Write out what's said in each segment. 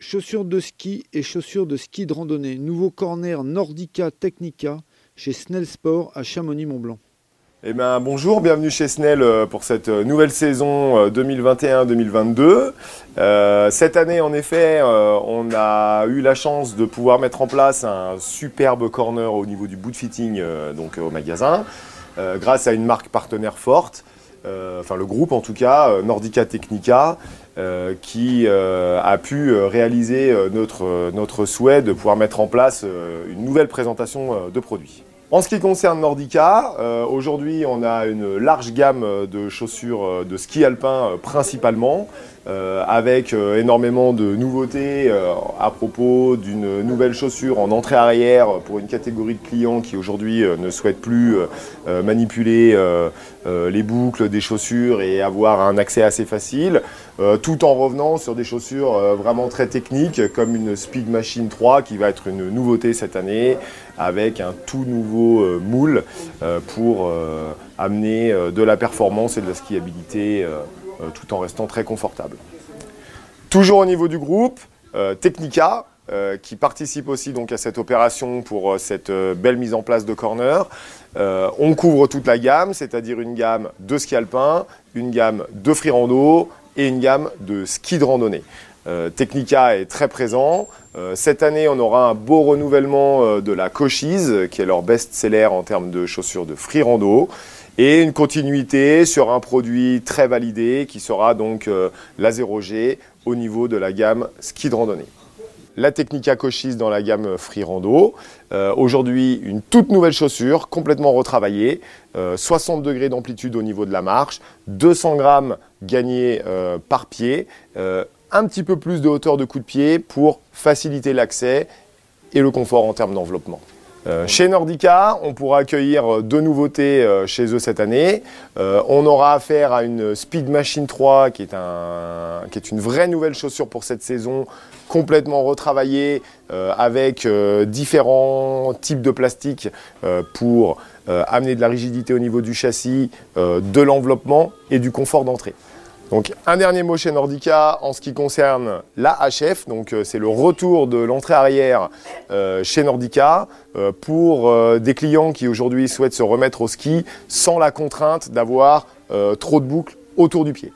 Chaussures de ski et chaussures de ski de randonnée. Nouveau corner Nordica Technica chez Snell Sport à Chamonix-Mont-Blanc. Eh ben, bonjour, bienvenue chez Snell euh, pour cette euh, nouvelle saison 2021-2022. Euh, cette année, en effet, on a eu la chance de pouvoir mettre en place un superbe corner au niveau du boot fitting donc au magasin, grâce à une marque partenaire forte, enfin le groupe en tout cas, Nordica Technica, qui a pu réaliser notre, notre souhait de pouvoir mettre en place une nouvelle présentation de produits. En ce qui concerne Nordica, euh, aujourd'hui on a une large gamme de chaussures euh, de ski alpin euh, principalement, avec énormément de nouveautés à propos d'une nouvelle chaussure en entrée arrière pour une catégorie de clients qui aujourd'hui ne souhaitent plus manipuler les boucles des chaussures et avoir un accès assez facile, tout en revenant sur des chaussures vraiment très techniques comme une Speed Machine 3 qui va être une nouveauté cette année avec un tout nouveau euh, moule euh, pour euh, amener de la performance et de la skiabilité tout en restant très confortable. Toujours au niveau du groupe, Technica, qui participe aussi à cette opération pour cette belle mise en place de corner. on couvre toute la gamme, c'est-à-dire une gamme de ski alpin, une gamme de free rando et une gamme de ski de randonnée. Technica est très présent. Euh, cette année, on aura un beau renouvellement euh, de la Cochise, qui est leur best-seller en termes de chaussures de free rando, et une continuité sur un produit très validé qui sera donc euh, la 0G au niveau de la gamme ski de randonnée. La Technica Cochise dans la gamme Free Rando. Aujourd'hui, une toute nouvelle chaussure, complètement retravaillée, 60 degrés d'amplitude au niveau de la marche, 200 grammes gagnés par pied, un petit peu plus de hauteur de coup de pied pour faciliter l'accès et le confort en termes d'enveloppement. Euh, chez Nordica, on pourra accueillir deux nouveautés euh, chez eux cette année. Euh, on aura affaire à une Speed Machine 3 qui est, qui est une vraie nouvelle chaussure pour cette saison, complètement retravaillée avec différents types de plastique pour amener de la rigidité au niveau du châssis, de l'enveloppement et du confort d'entrée. Donc un dernier mot chez Nordica en ce qui concerne la HF, donc euh, c'est le retour de l'entrée arrière euh, chez Nordica euh, pour des clients qui aujourd'hui souhaitent se remettre au ski sans la contrainte d'avoir trop de boucles autour du pied.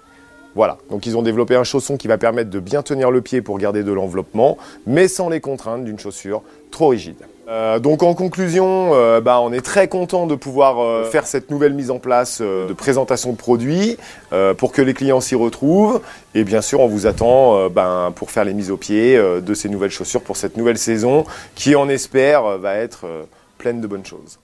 Voilà, donc ils ont développé un chausson qui va permettre de bien tenir le pied pour garder de l'enveloppement, mais sans les contraintes d'une chaussure trop rigide. Euh, donc en conclusion, euh, bah, on est très content de pouvoir euh, faire cette nouvelle mise en place de présentation de produits pour que les clients s'y retrouvent. Et bien sûr, on vous attend ben, pour faire les mises au pied de ces nouvelles chaussures pour cette nouvelle saison qui, on espère, va être pleine de bonnes choses.